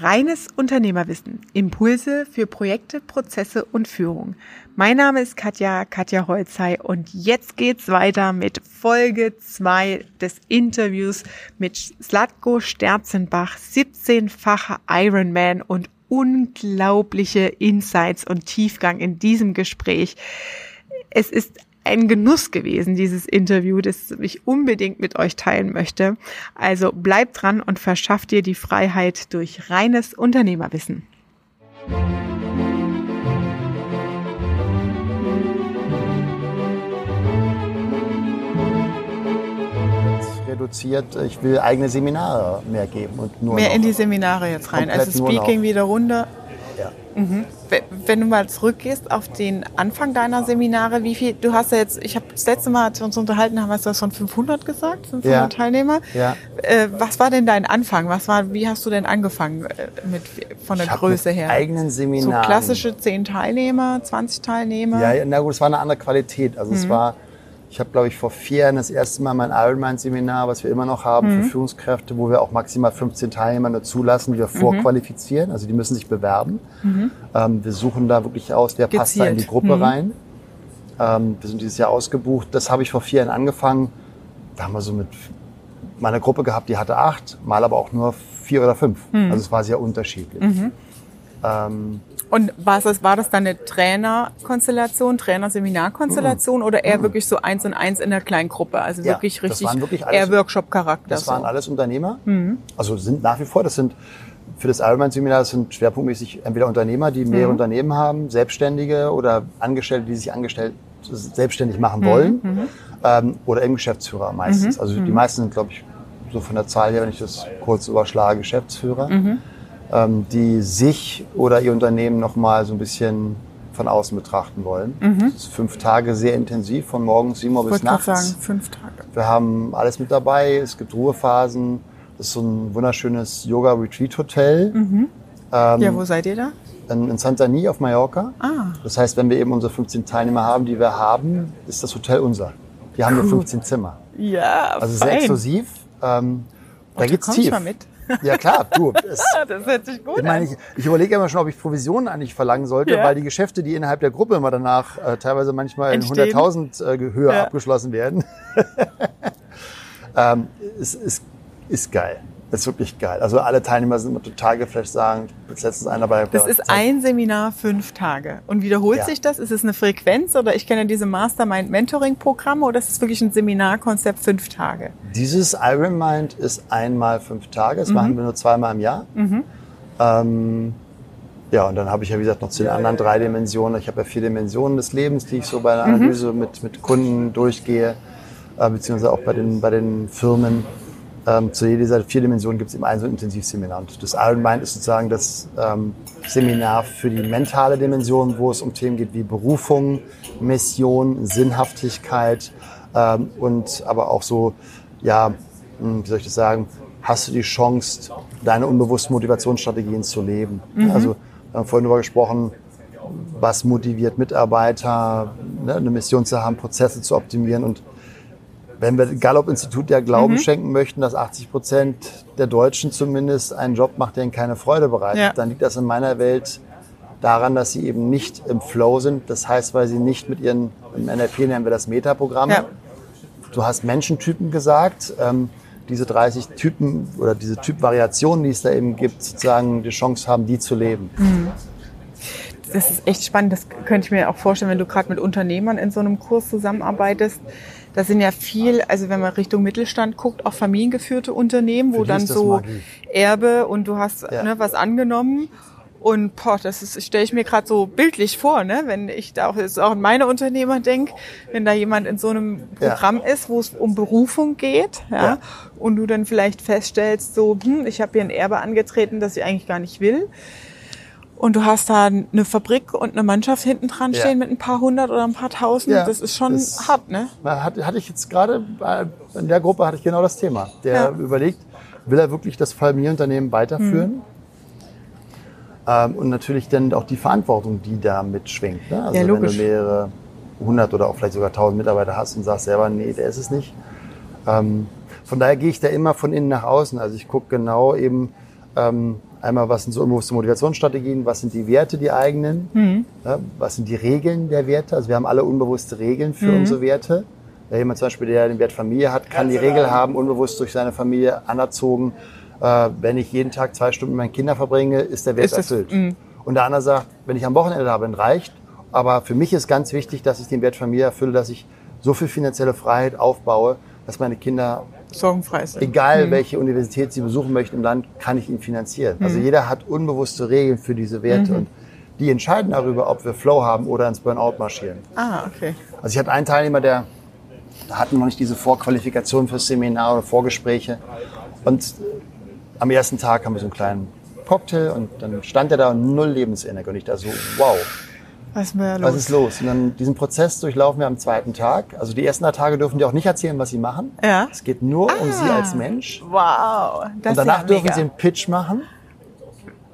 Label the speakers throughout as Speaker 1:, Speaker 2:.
Speaker 1: Reines Unternehmerwissen. Impulse für Projekte, Prozesse und Führung. Mein Name ist Katja, Katja Holzei und jetzt geht's weiter mit Folge 2 des Interviews mit Slatko Sterzenbach, 17-facher Ironman und unglaubliche Insights und Tiefgang in diesem Gespräch. Es ist ein Genuss gewesen, dieses Interview, das ich unbedingt mit euch teilen möchte. Also bleibt dran und verschafft dir die Freiheit durch reines Unternehmerwissen.
Speaker 2: reduziert, ich will eigene Seminare mehr geben und nur
Speaker 1: mehr in die Seminare jetzt rein. Also Speaking wieder runter. Ja. Mhm. Wenn du mal zurückgehst auf den Anfang deiner Seminare, wie viel, du hast ja jetzt, ich habe das letzte Mal, als wir uns unterhalten haben, hast du das von 500 gesagt, 500 ja. Teilnehmer. Ja. Äh, was war denn dein Anfang? Was war, wie hast du denn angefangen äh, mit, von der ich Größe her?
Speaker 2: eigenen Seminaren.
Speaker 1: So klassische 10 Teilnehmer, 20 Teilnehmer?
Speaker 2: Ja, na gut, es war eine andere Qualität. Also mhm. es war, ich habe, glaube ich, vor vier Jahren das erste Mal mein Ironman-Seminar, was wir immer noch haben mhm. für Führungskräfte, wo wir auch maximal 15 Teilnehmer nur zulassen, die wir mhm. vorqualifizieren. Also die müssen sich bewerben. Mhm. Ähm, wir suchen da wirklich aus, wer Gezielt. passt da in die Gruppe mhm. rein. Ähm, wir sind dieses Jahr ausgebucht. Das habe ich vor vier Jahren angefangen. Da haben wir so mit meiner Gruppe gehabt, die hatte acht, mal aber auch nur vier oder fünf. Mhm. Also es war sehr unterschiedlich.
Speaker 1: Mhm. Ähm, und war das, war das dann eine Trainerkonstellation, Trainerseminarkonstellation mhm. oder eher mhm. wirklich so eins und eins in der kleinen Gruppe? Also ja, wirklich richtig wirklich alles, eher Workshop-Charakter.
Speaker 2: Das so. waren alles Unternehmer. Mhm. Also sind nach wie vor, das sind für das Ironman-Seminar, das sind schwerpunktmäßig entweder Unternehmer, die mehrere mhm. Unternehmen haben, Selbstständige oder Angestellte, die sich angestellt selbstständig machen wollen mhm. Mhm. ähm, oder eben Geschäftsführer meistens. Also die meisten sind, glaube ich, so von der Zahl her, wenn ich das kurz überschlage, Geschäftsführer die sich oder ihr Unternehmen nochmal so ein bisschen von außen betrachten wollen. Mhm. Das ist fünf Tage sehr intensiv, von morgens 7 Uhr bis nachts.
Speaker 1: sagen, fünf Tage.
Speaker 2: Wir haben alles mit dabei, es gibt Ruhephasen. Das ist so ein wunderschönes Yoga-Retreat-Hotel.
Speaker 1: Mhm. Ähm, ja, wo seid ihr da?
Speaker 2: In, in Santani auf Mallorca.
Speaker 1: Ah.
Speaker 2: Das heißt, wenn wir eben unsere 15 Teilnehmer haben, die wir haben, ist das Hotel unser. Wir haben nur 15 Zimmer.
Speaker 1: Ja,
Speaker 2: Also fein. sehr exklusiv. Ähm, da geht's tief.
Speaker 1: Mal mit.
Speaker 2: Ja klar, du.
Speaker 1: Es, das hört sich gut
Speaker 2: ich meine, ich, ich überlege immer schon, ob ich Provisionen eigentlich verlangen sollte, ja. weil die Geschäfte, die innerhalb der Gruppe immer danach äh, teilweise manchmal in 100.000 äh, Höhe ja. abgeschlossen werden, ähm, ist, ist, ist geil. Das ist wirklich geil. Also alle Teilnehmer sind immer total geflasht, sagen, bis letztens einer bei.
Speaker 1: Das ist ein Seminar, fünf Tage. Und wiederholt ja. sich das? Ist es eine Frequenz oder ich kenne diese Mastermind-Mentoring-Programme oder ist es wirklich ein Seminarkonzept fünf Tage?
Speaker 2: Dieses Ironmind ist einmal fünf Tage. Das mhm. machen wir nur zweimal im Jahr.
Speaker 1: Mhm.
Speaker 2: Ähm, ja, und dann habe ich ja, wie gesagt, noch zu den anderen drei Dimensionen. Ich habe ja vier Dimensionen des Lebens, die ich so bei der mhm. Analyse mhm. mit, mit Kunden durchgehe, äh, beziehungsweise auch bei den, bei den Firmen. Ähm, zu jeder dieser vier Dimensionen gibt es eben ein so ein Intensivseminar. Und das Iron Mind ist sozusagen das ähm, Seminar für die mentale Dimension, wo es um Themen geht wie Berufung, Mission, Sinnhaftigkeit ähm, und aber auch so, ja, hm, wie soll ich das sagen, hast du die Chance, deine unbewussten Motivationsstrategien zu leben. Mhm. Also wir haben vorhin darüber gesprochen, was motiviert Mitarbeiter, ne, eine Mission zu haben, Prozesse zu optimieren und wenn wir Gallup-Institut ja Glauben mhm. schenken möchten, dass 80 Prozent der Deutschen zumindest einen Job macht, der ihnen keine Freude bereitet, ja. dann liegt das in meiner Welt daran, dass sie eben nicht im Flow sind. Das heißt, weil sie nicht mit ihren, im NLP nennen wir das Metaprogramme. Ja. Du hast Menschentypen gesagt. Ähm, diese 30 Typen oder diese Typvariationen, die es da eben gibt, sozusagen die Chance haben, die zu leben.
Speaker 1: Mhm. Das ist echt spannend. Das könnte ich mir auch vorstellen, wenn du gerade mit Unternehmern in so einem Kurs zusammenarbeitest das sind ja viel, also wenn man Richtung Mittelstand guckt, auch familiengeführte Unternehmen, wo dann so Magie. Erbe und du hast ja. ne, was angenommen. Und boah, das ist, stelle ich mir gerade so bildlich vor, ne? wenn ich da auch jetzt auch an meine Unternehmer denke, wenn da jemand in so einem Programm ja. ist, wo es um Berufung geht, ja, ja, und du dann vielleicht feststellst, so, hm, ich habe hier ein Erbe angetreten, das ich eigentlich gar nicht will und du hast da eine Fabrik und eine Mannschaft hinten dran stehen ja. mit ein paar hundert oder ein paar tausend. Ja, das ist schon das hart, ne?
Speaker 2: Hatte, hatte ich jetzt gerade, in der Gruppe hatte ich genau das Thema. Der ja. überlegt, will er wirklich das Familienunternehmen weiterführen? Mhm. Ähm, und natürlich dann auch die Verantwortung, die da mitschwingt. Ne? Also ja, wenn du mehrere hundert oder auch vielleicht sogar tausend Mitarbeiter hast und sagst selber, nee, der ist es nicht. Ähm, von daher gehe ich da immer von innen nach außen. Also ich gucke genau eben, ähm, Einmal, was sind so unbewusste Motivationsstrategien, was sind die Werte, die eigenen, ja, was sind die Regeln der Werte. Also wir haben alle unbewusste Regeln für unsere Werte. Ja, jemand zum Beispiel, der den Wert Familie hat, kann die Regel haben, unbewusst durch seine Familie anerzogen, äh, wenn ich jeden Tag zwei Stunden mit meinen Kindern verbringe, ist der Wert
Speaker 1: Ist das-
Speaker 2: erfüllt. Und der andere sagt, wenn ich am Wochenende da bin, reicht. Aber für mich ist ganz wichtig, dass ich den Wert Familie erfülle, dass ich so viel finanzielle Freiheit aufbaue, dass meine Kinder
Speaker 1: Sorgenfrei sind.
Speaker 2: egal welche Universität sie besuchen möchten im Land, kann ich ihn finanzieren. Also jeder hat unbewusste Regeln für diese Werte und die entscheiden darüber, ob wir Flow haben oder ins Burnout marschieren.
Speaker 1: Ah, okay.
Speaker 2: Also ich hatte einen Teilnehmer, der da hatten noch nicht diese Vorqualifikation fürs Seminar oder Vorgespräche und am ersten Tag haben wir so einen kleinen Cocktail und dann stand er da und null Lebensenergie und ich da so, wow,
Speaker 1: Was ist los?
Speaker 2: was ist los? Und dann diesen Prozess durchlaufen wir am zweiten Tag. Also die ersten drei Tage dürfen die auch nicht erzählen, was sie machen.
Speaker 1: Ja.
Speaker 2: Es geht nur um sie als Mensch.
Speaker 1: wow. Das
Speaker 2: Und danach
Speaker 1: ja
Speaker 2: dürfen
Speaker 1: mega.
Speaker 2: sie einen Pitch machen.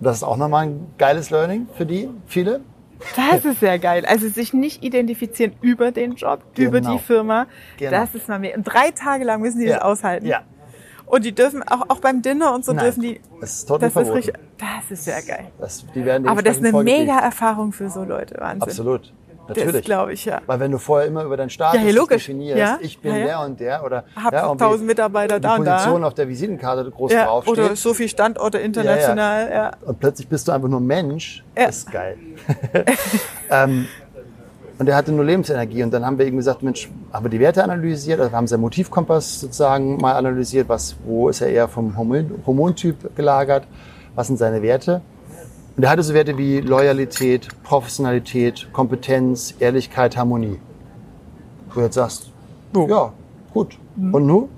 Speaker 2: Das ist auch nochmal ein geiles Learning für die, viele.
Speaker 1: Das ist sehr geil. Also sich nicht identifizieren über den Job, über
Speaker 2: Genau.
Speaker 1: die Firma.
Speaker 2: Genau.
Speaker 1: Das ist mal mehr. Und drei Tage lang müssen die das aushalten.
Speaker 2: Ja.
Speaker 1: Und die dürfen auch, auch beim Dinner und so
Speaker 2: Nein,
Speaker 1: dürfen die.
Speaker 2: das ist total
Speaker 1: das ist
Speaker 2: verboten.
Speaker 1: richtig. Das ist sehr geil.
Speaker 2: Das, die werden
Speaker 1: Aber das ist eine mega. Erfahrung für so Leute. Wahnsinn.
Speaker 2: Absolut. Natürlich.
Speaker 1: glaube ich, ja.
Speaker 2: Weil wenn du vorher immer über deinen Status
Speaker 1: Ja,
Speaker 2: definierst,
Speaker 1: Ja,
Speaker 2: ich bin
Speaker 1: ja,
Speaker 2: der und der oder
Speaker 1: Hab 1000 Mitarbeiter da und da.
Speaker 2: Position auf der Visitenkarte groß
Speaker 1: Ja,
Speaker 2: draufsteht.
Speaker 1: oder so viele Standorte international. Ja,
Speaker 2: Und plötzlich bist du einfach nur Mensch.
Speaker 1: Ja.
Speaker 2: Das ist geil. ähm, und er hatte nur Lebensenergie. Und dann haben wir eben gesagt, Mensch, haben wir die Werte analysiert, also wir haben seinen Motivkompass sozusagen mal analysiert, was, wo ist er eher vom Hormon, Hormontyp gelagert, was sind seine Werte. Und er hatte so Werte wie Loyalität, Professionalität, Kompetenz, Ehrlichkeit, Harmonie. Wo du jetzt sagst,
Speaker 1: So.
Speaker 2: ja, gut. Und nun?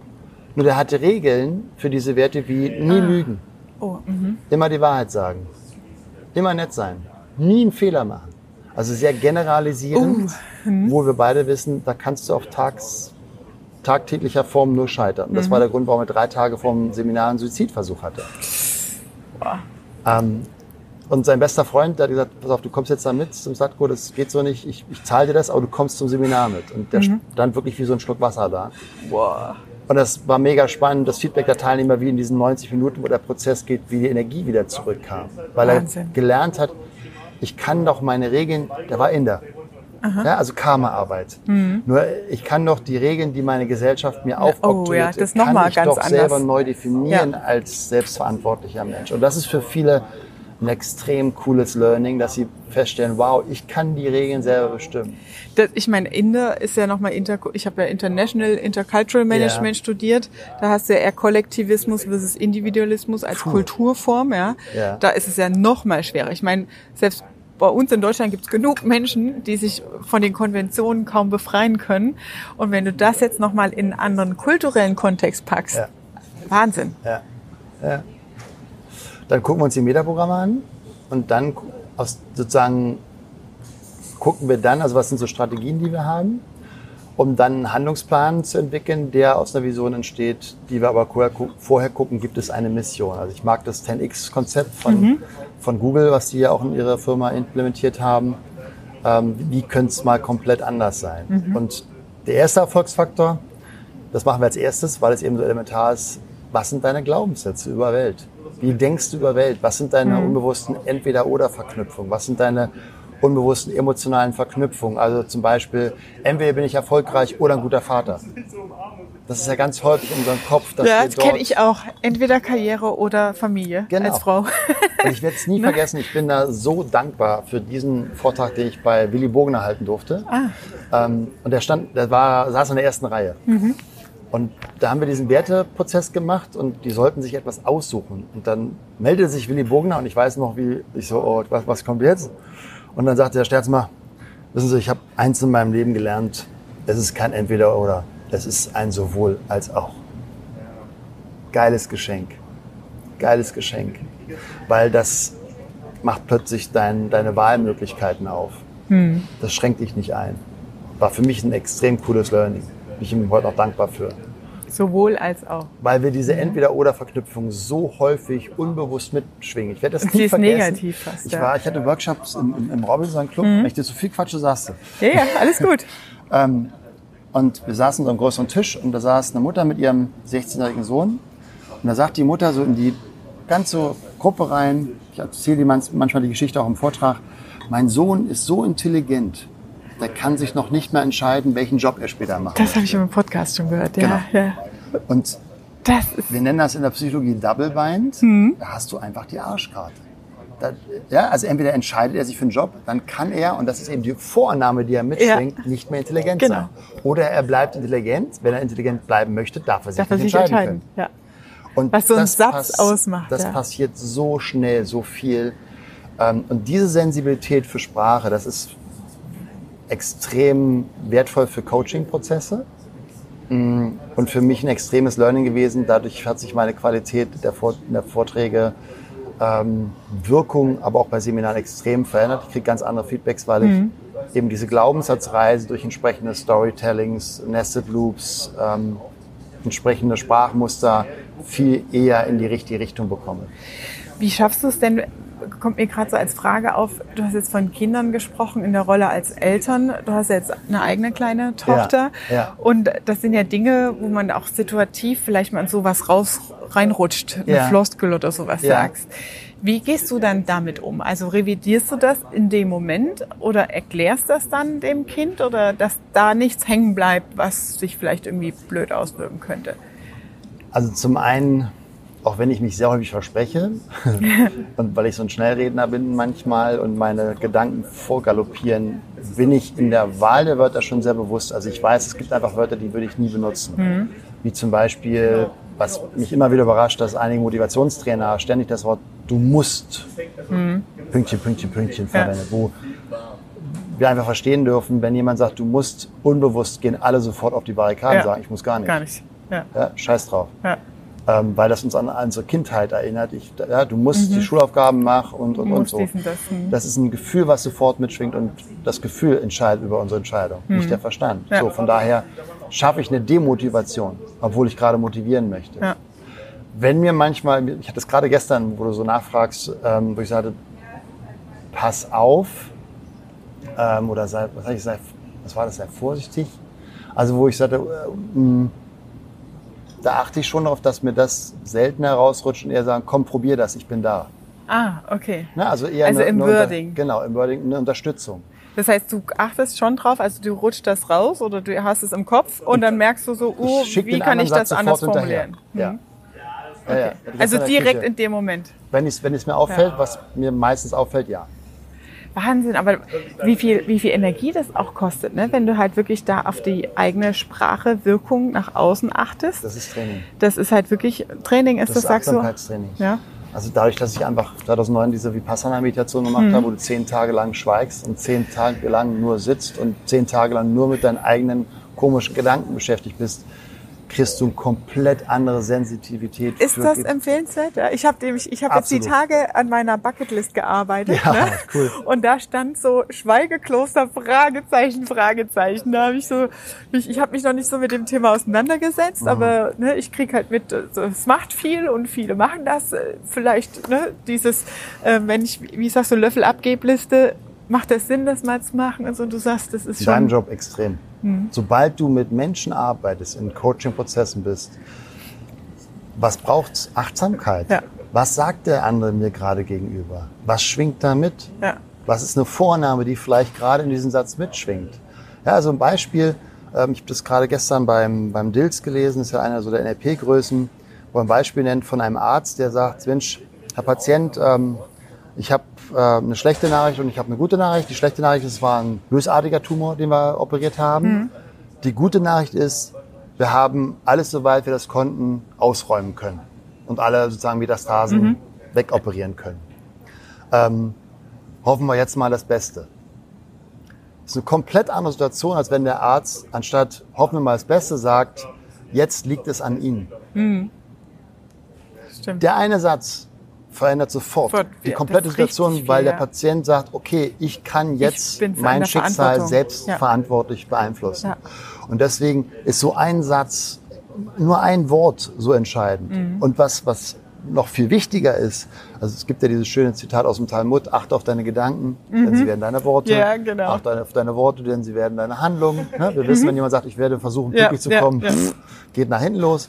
Speaker 2: Nur der hatte Regeln für diese Werte wie nie lügen.
Speaker 1: Oh, mhm.
Speaker 2: Immer die Wahrheit sagen. Immer nett sein. Nie einen Fehler machen. Also sehr generalisierend, wo wir beide wissen, da kannst du auf tags, tagtäglicher Form nur scheitern. Das war der Grund, warum er drei Tage vorm Seminar einen Suizidversuch hatte. Ähm, und sein bester Freund, der hat gesagt, pass auf, du kommst jetzt da mit zum Satko, das geht so nicht, ich, ich zahle dir das, aber du kommst zum Seminar mit. Und der stand wirklich wie so ein Schluck Wasser da.
Speaker 1: Boah.
Speaker 2: Und das war mega spannend, das Feedback der Teilnehmer, wie in diesen 90 Minuten, wo der Prozess geht, wie die Energie wieder zurückkam. Weil
Speaker 1: Wahnsinn.
Speaker 2: er gelernt hat, ich kann doch meine Regeln, der war Inder. Ja, also Karma-Arbeit. Nur ich kann doch die Regeln, die meine Gesellschaft mir aufoktroyiert,
Speaker 1: Mhm. oh ja, das
Speaker 2: kann ich
Speaker 1: ganz
Speaker 2: doch
Speaker 1: anders.
Speaker 2: selber neu definieren
Speaker 1: Ja.
Speaker 2: als selbstverantwortlicher Mensch. Und das ist für viele ein extrem cooles Learning, dass sie feststellen, wow, ich kann die Regeln selber bestimmen.
Speaker 1: Das, ich meine, Inder ist ja nochmal, inter, ich habe ja International Intercultural Management
Speaker 2: Ja.
Speaker 1: studiert. Da hast du ja eher Kollektivismus versus Individualismus als
Speaker 2: Puh.
Speaker 1: Kulturform. Ja.
Speaker 2: Ja.
Speaker 1: Da ist es ja nochmal schwerer. Ich meine, selbst bei uns in Deutschland gibt es genug Menschen, die sich von den Konventionen kaum befreien können. Und wenn du das jetzt nochmal in einen anderen kulturellen Kontext packst,
Speaker 2: Ja.
Speaker 1: Wahnsinn.
Speaker 2: Ja. ja. Dann gucken wir uns die Metaprogramme an und dann aus, sozusagen gucken wir dann, also was sind so Strategien, die wir haben, um dann einen Handlungsplan zu entwickeln, der aus einer Vision entsteht, die wir aber vorher, gu- vorher gucken, gibt es eine Mission. Also ich mag das 10x-Konzept von, von Google, was die ja auch in ihrer Firma implementiert haben. Ähm, wie könnte es mal komplett anders sein? Und der erste Erfolgsfaktor, das machen wir als erstes, weil es eben so elementar ist. Was sind deine Glaubenssätze über Welt? Wie denkst du über Welt? Was sind deine unbewussten Entweder-Oder-Verknüpfungen? Was sind deine unbewussten emotionalen Verknüpfungen? Also zum Beispiel, entweder bin ich erfolgreich oder ein guter Vater. Das ist ja ganz häufig in unserem Kopf, dass
Speaker 1: Ja, das kenne ich auch. Entweder Karriere oder Familie
Speaker 2: Genau.
Speaker 1: als Frau.
Speaker 2: Und ich werde es nie vergessen, ich bin da so dankbar für diesen Vortrag, den ich bei Willy Bogner halten durfte. Ähm, und der stand, der war, saß in der ersten Reihe. Und da haben wir diesen Werteprozess gemacht und die sollten sich etwas aussuchen. Und dann meldete sich Willy Bogner und ich weiß noch, wie ich so, oh, was, was kommt jetzt? Und dann sagte der Sterzmer, wissen Sie, ich habe eins in meinem Leben gelernt, es ist kein Entweder-Oder, es ist ein sowohl als auch. Geiles Geschenk. Geiles Geschenk. Weil das macht plötzlich dein, deine Wahlmöglichkeiten auf. Das schränkt dich nicht ein. War für mich ein extrem cooles Learning. Bin ich ihm heute noch dankbar für.
Speaker 1: Sowohl als auch.
Speaker 2: Weil wir diese Entweder-Oder-Verknüpfung so häufig unbewusst mitschwingen. Ich werde das
Speaker 1: Und
Speaker 2: nie
Speaker 1: sie ist
Speaker 2: vergessen.
Speaker 1: negativ fast,
Speaker 2: Ich.
Speaker 1: Mhm.
Speaker 2: war, ich hatte Workshops im, im, im Robinson Club. Wenn ich dir zu viel quatsche, sagst du.
Speaker 1: Ja, ja, alles gut.
Speaker 2: Ähm, und wir saßen an so einem größeren Tisch und da saß eine Mutter mit ihrem 16-jährigen Sohn. Und da sagt die Mutter so in die ganze Gruppe rein. Ich erzähle manchmal die Geschichte auch im Vortrag. Mein Sohn ist so intelligent, der kann sich noch nicht mehr entscheiden, welchen Job er später macht.
Speaker 1: Das habe ich im Podcast schon gehört, ja.
Speaker 2: Genau. ja. Und wir nennen das in der Psychologie Double Bind. Mhm. Da hast du einfach die Arschkarte. Da, ja, also entweder entscheidet er sich für einen Job, dann kann er, und das ist eben die Vorannahme, die er mitschwingt, ja. nicht mehr intelligent genau. sein. Oder er bleibt intelligent. Wenn er intelligent bleiben möchte, darf er sich darf nicht er sich entscheiden, entscheiden. Ja.
Speaker 1: Und Was so ein Satz pass ausmacht.
Speaker 2: Das ja. passiert so schnell, so viel. Ähm, und diese Sensibilität für Sprache, das ist extrem wertvoll für Coaching-Prozesse mm, und für mich ein extremes Learning gewesen. Dadurch hat sich meine Qualität der, Vorträge, ähm, Wirkung, aber auch bei Seminaren extrem verändert. Ich kriege ganz andere Feedbacks, weil mhm. ich eben diese Glaubenssatzreise durch entsprechende Storytellings, Nested Loops, ähm, entsprechende Sprachmuster viel eher in die richtige Richtung bekomme.
Speaker 1: Wie schaffst du es denn, kommt mir gerade so als Frage auf, du hast jetzt von Kindern gesprochen in der Rolle als Eltern, du hast jetzt eine eigene kleine Tochter ja, ja. und das sind ja Dinge, wo man auch situativ vielleicht mal in sowas raus reinrutscht, eine ja. Floskel oder sowas sagst. Wie gehst du dann damit um? Also revidierst du das in dem Moment oder erklärst das dann dem Kind oder dass da nichts hängen bleibt, was sich vielleicht irgendwie blöd auswirken könnte?
Speaker 2: Also zum einen auch wenn ich mich sehr häufig verspreche und weil ich so ein Schnellredner bin manchmal und meine Gedanken vorgaloppieren, bin ich in der Wahl der Wörter schon sehr bewusst. Also ich weiß, es gibt einfach Wörter, die würde ich nie benutzen. Mhm. Wie zum Beispiel, was mich immer wieder überrascht, dass einige Motivationstrainer ständig das Wort du musst, mhm. Pünktchen, Pünktchen, Pünktchen verwenden, ja. wo wir einfach verstehen dürfen, wenn jemand sagt, du musst, unbewusst gehen alle sofort auf die Barrikaden ja. sagen, ich muss gar nicht.
Speaker 1: Gar nicht. Ja.
Speaker 2: ja scheiß drauf. Ähm, weil das uns an, unsere Kindheit erinnert. Ich, ja, du musst mhm. die Schulaufgaben machen und, und, und so. Das, mhm. das, ist ein Gefühl, was sofort mitschwingt und das Gefühl entscheidet über unsere Entscheidung, mhm. nicht der Verstand. Ja. So, von daher schaffe ich eine Demotivation, obwohl ich gerade motivieren möchte. Ja. Wenn mir manchmal, ich hatte das gerade gestern, wo du so nachfragst, ähm, wo ich sagte, pass auf, ähm, oder sei, was, ich, sei, was war das, sei vorsichtig. Also wo ich sagte, äh, mh, da achte ich schon darauf, dass mir das selten herausrutscht und eher sagen, komm, probier das, ich bin da.
Speaker 1: Ah, okay.
Speaker 2: Na, also eher
Speaker 1: also
Speaker 2: eine,
Speaker 1: im
Speaker 2: eine
Speaker 1: Wording.
Speaker 2: Genau, im Wording eine Unterstützung.
Speaker 1: Das heißt, du achtest schon drauf, also du rutscht das raus oder du hast es im Kopf und dann merkst du so, oh, wie kann ich das anders formulieren?
Speaker 2: Hm. Ja.
Speaker 1: Okay. Ja, ja. Also direkt in dem Moment.
Speaker 2: Wenn es wenn mir auffällt, was mir meistens auffällt, ja.
Speaker 1: Wahnsinn, aber wie viel, wie viel Energie das auch kostet, ne? wenn du halt wirklich da auf die eigene Sprache, Wirkung nach außen achtest.
Speaker 2: Das ist Training.
Speaker 1: Das ist halt wirklich Training, ist das, das sagst du?
Speaker 2: Ja. Also dadurch, dass ich einfach 2009 diese Vipassana-Meditation gemacht mhm. habe, wo du zehn Tage lang schweigst und zehn Tage lang nur sitzt und zehn Tage lang nur mit deinen eigenen komischen Gedanken beschäftigt bist, kriegst du eine komplett andere Sensitivität.
Speaker 1: Ist das empfehlenswert? Ich habe ich hab jetzt die Tage an meiner Bucketlist gearbeitet. Ja, ne? cool. Und da stand so Schweigekloster, Fragezeichen, Fragezeichen. Da habe ich so, ich, ich habe mich noch nicht so mit dem Thema auseinandergesetzt, mhm. aber ne, ich krieg halt mit, es macht viel und viele machen das. Äh, vielleicht ne, dieses, äh, wenn ich, wie sagst du, Löffel-Abgebliste, macht das Sinn, das mal zu machen? Also du sagst, das ist schon...
Speaker 2: Dein Job extrem. Mhm. Sobald du mit Menschen arbeitest, in Coaching-Prozessen bist, was braucht Achtsamkeit? Ja. Was sagt der andere mir gerade gegenüber? Was schwingt da mit? Ja. Was ist eine Vorname, die vielleicht gerade in diesem Satz mitschwingt? Ja, also ein Beispiel, ähm, ich habe das gerade gestern beim, beim Dills gelesen, ist ja einer so der NLP-Größen, wo ein Beispiel nennt von einem Arzt, der sagt, Mensch, Herr Patient, ähm, ich habe äh, eine schlechte Nachricht und ich habe eine gute Nachricht. Die schlechte Nachricht ist, es war ein bösartiger Tumor, den wir operiert haben. Mhm. Die gute Nachricht ist, wir haben alles, soweit wir das konnten, ausräumen können und alle sozusagen Metastasen mhm. wegoperieren können. Ähm, hoffen wir jetzt mal das Beste. Das ist eine komplett andere Situation, als wenn der Arzt anstatt hoffen wir mal das Beste sagt, jetzt liegt es an Ihnen. Mhm. Der eine Satz, verändert sofort Fort, die komplette Situation, weil der Patient sagt, okay, ich kann jetzt ich mein Schicksal selbst ja. verantwortlich beeinflussen. Ja. Und deswegen ist so ein Satz, nur ein Wort so entscheidend. Mhm. Und was, was noch viel wichtiger ist, also es gibt ja dieses schöne Zitat aus dem Talmud, achte auf deine Gedanken, mhm. denn sie werden deine Worte.
Speaker 1: Ja, genau.
Speaker 2: Achte auf deine Worte, denn sie werden deine Handlungen. Ne? Wir mhm. wissen, wenn jemand sagt, ich werde versuchen, pünktlich ja, zu kommen, ja, geht nach hinten los.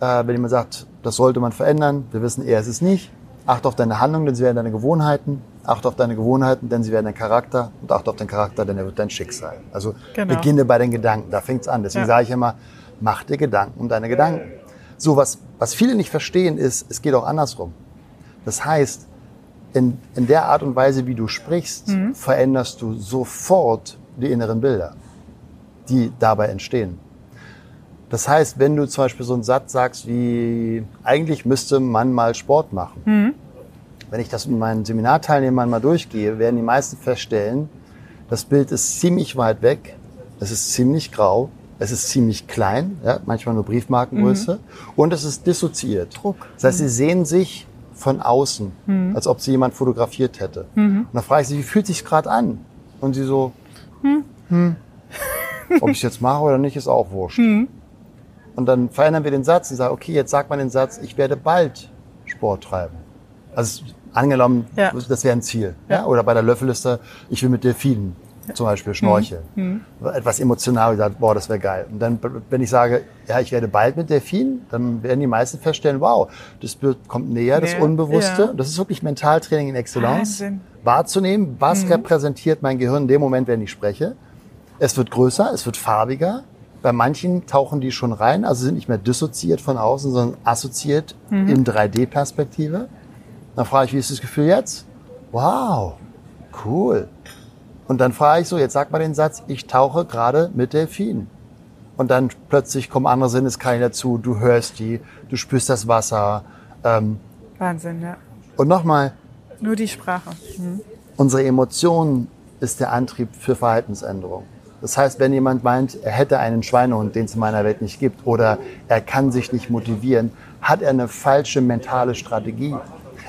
Speaker 2: Äh, wenn jemand sagt, das sollte man verändern. Wir wissen, er ist es nicht. Achte auf deine Handlungen, denn sie werden deine Gewohnheiten. Achte auf deine Gewohnheiten, denn sie werden dein Charakter. Und achte auf deinen Charakter, denn er wird dein Schicksal. Also
Speaker 1: Genau.
Speaker 2: beginne bei den Gedanken. Da fängt's an. Deswegen
Speaker 1: Ja.
Speaker 2: sage ich immer, mach dir Gedanken um deine Gedanken. So, was, was viele nicht verstehen, ist, es geht auch andersrum. Das heißt, in, in der Art und Weise, wie du sprichst, veränderst du sofort die inneren Bilder, die dabei entstehen. Das heißt, wenn du zum Beispiel so einen Satz sagst wie, eigentlich müsste man mal Sport machen. Wenn ich das mit meinen Seminarteilnehmern mal durchgehe, werden die meisten feststellen, das Bild ist ziemlich weit weg, es ist ziemlich grau, es ist ziemlich klein, ja, manchmal nur Briefmarkengröße, und es ist dissoziiert.
Speaker 1: Druck.
Speaker 2: Das heißt, sie sehen sich von außen, als ob sie jemand fotografiert hätte. Und dann frage ich sie, wie fühlt sich gerade an? Und sie so, hm. ob ich es jetzt mache oder nicht, ist auch wurscht. Und dann verändern wir den Satz und sagen, okay, jetzt sagt man den Satz, ich werde bald Sport treiben. Also angenommen,
Speaker 1: Ja.
Speaker 2: das wäre ein Ziel. Ja.
Speaker 1: Ja.
Speaker 2: Oder bei der Löffelliste, ich will mit Delfinen zum Beispiel schnorcheln.
Speaker 1: Mhm.
Speaker 2: Etwas emotional gesagt, boah, das wäre geil. Und dann, wenn ich sage, ja, ich werde bald mit Delfinen, dann werden die meisten feststellen, wow, das Bild kommt näher, das. Unbewusste.
Speaker 1: Ja.
Speaker 2: Das ist wirklich Mentaltraining in Exzellenz.
Speaker 1: Wahnsinn.
Speaker 2: Wahrzunehmen, was repräsentiert mein Gehirn in dem Moment, wenn ich spreche. Es wird größer, es wird farbiger. Bei manchen tauchen die schon rein, also sind nicht mehr dissoziiert von außen, sondern assoziiert in 3D-Perspektive. Dann frage ich, wie ist das Gefühl jetzt? Wow, cool. Und dann frage ich so, jetzt sag mal den Satz, ich tauche gerade mit Delfinen. Und dann plötzlich kommen andere Sinneskanäle dazu, du hörst die, du spürst das Wasser. Ähm,
Speaker 1: Wahnsinn, ja.
Speaker 2: und nochmal,
Speaker 1: Nur die Sprache. Mhm.
Speaker 2: unsere Emotion ist der Antrieb für Verhaltensänderung. Das heißt, wenn jemand meint, er hätte einen Schweinehund, den es in meiner Welt nicht gibt, oder er kann sich nicht motivieren, hat er eine falsche mentale Strategie.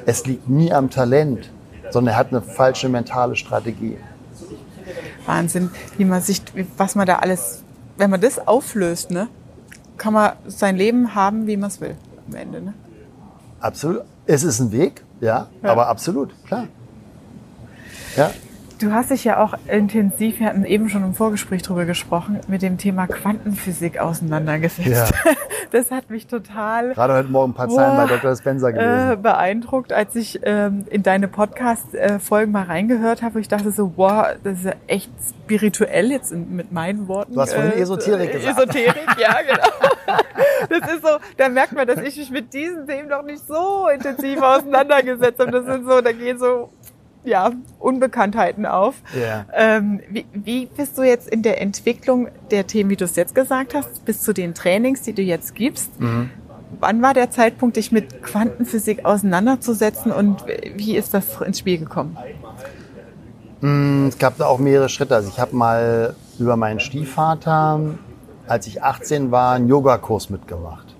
Speaker 2: Es liegt nie am Talent, sondern er hat eine falsche mentale Strategie.
Speaker 1: Wahnsinn, wie man sich, was man da alles, wenn man das auflöst, ne, kann man sein Leben haben, wie man es will am Ende. Ne?
Speaker 2: Absolut. Es ist ein Weg, ja,
Speaker 1: Ja.
Speaker 2: aber absolut, klar. Ja,
Speaker 1: Du hast dich ja auch intensiv, wir hatten eben schon im Vorgespräch drüber gesprochen, mit dem Thema Quantenphysik auseinandergesetzt.
Speaker 2: Ja.
Speaker 1: Das hat mich total
Speaker 2: gerade heute Morgen ein paar Zeilen bei
Speaker 1: Boah,
Speaker 2: Dr. Spencer gelesen.
Speaker 1: äh, beeindruckt, als ich ähm, in deine Podcast-Folgen mal reingehört habe. wo Ich dachte so, wow, das ist ja echt spirituell jetzt in, mit meinen Worten.
Speaker 2: Du hast vorhin
Speaker 1: äh,
Speaker 2: Esoterik gesagt.
Speaker 1: Esoterik, ja, genau. Das ist so, da merkt man, dass ich mich mit diesen Themen noch nicht so intensiv auseinandergesetzt habe. Das sind so, da gehen so, ja, Unbekanntheiten auf.
Speaker 2: Ja.
Speaker 1: Ähm, wie, wie bist du jetzt in der Entwicklung der Themen, wie du es jetzt gesagt hast, bis zu den Trainings, die du jetzt gibst?
Speaker 2: Mhm.
Speaker 1: Wann war der Zeitpunkt, dich mit Quantenphysik auseinanderzusetzen und wie ist das ins Spiel gekommen?
Speaker 2: Es gab da auch mehrere Schritte. Also ich habe mal über meinen Stiefvater, als ich 18 war, einen Yogakurs mitgemacht.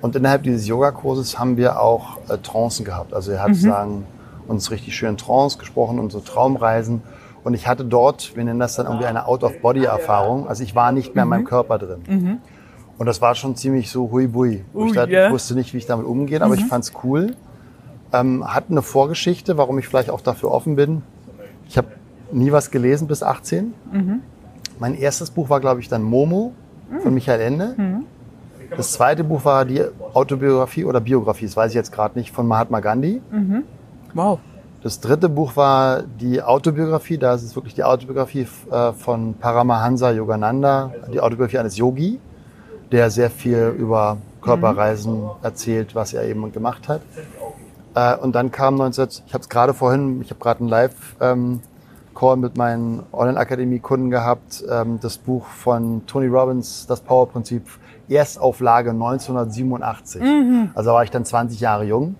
Speaker 2: Und innerhalb dieses Yogakurses haben wir auch äh, Trancen gehabt. Also er hat sagen, uns richtig schön Trance gesprochen, unsere Traumreisen. Und ich hatte dort, wir nennen das dann irgendwie eine Out-of-Body-Erfahrung. Also ich war nicht mehr in meinem Körper drin. Und das war schon ziemlich so hui bui.
Speaker 1: Ui,
Speaker 2: ich, ich wusste nicht, wie ich damit umgehe, aber ich fand's cool. Ähm, hat eine Vorgeschichte, warum ich vielleicht auch dafür offen bin. Ich habe nie was gelesen bis 18. Mein erstes Buch war, glaube ich, dann Momo von Michael Ende. Das zweite Buch war die Autobiografie oder Biografie, das weiß ich jetzt gerade nicht, von Mahatma Gandhi.
Speaker 1: Wow.
Speaker 2: Das dritte Buch war die Autobiografie, da ist es wirklich die Autobiografie äh, von Paramahansa Yogananda, die Autobiografie eines Yogi, der sehr viel über Körperreisen erzählt, was er eben gemacht hat. Äh, und dann kam 19, ich habe es gerade vorhin, ich habe gerade einen Live-Call mit meinen Online-Akademie-Kunden gehabt, ähm, das Buch von Tony Robbins, das Power-Prinzip, Erstauflage 1987. Also war ich dann 20 Jahre jung.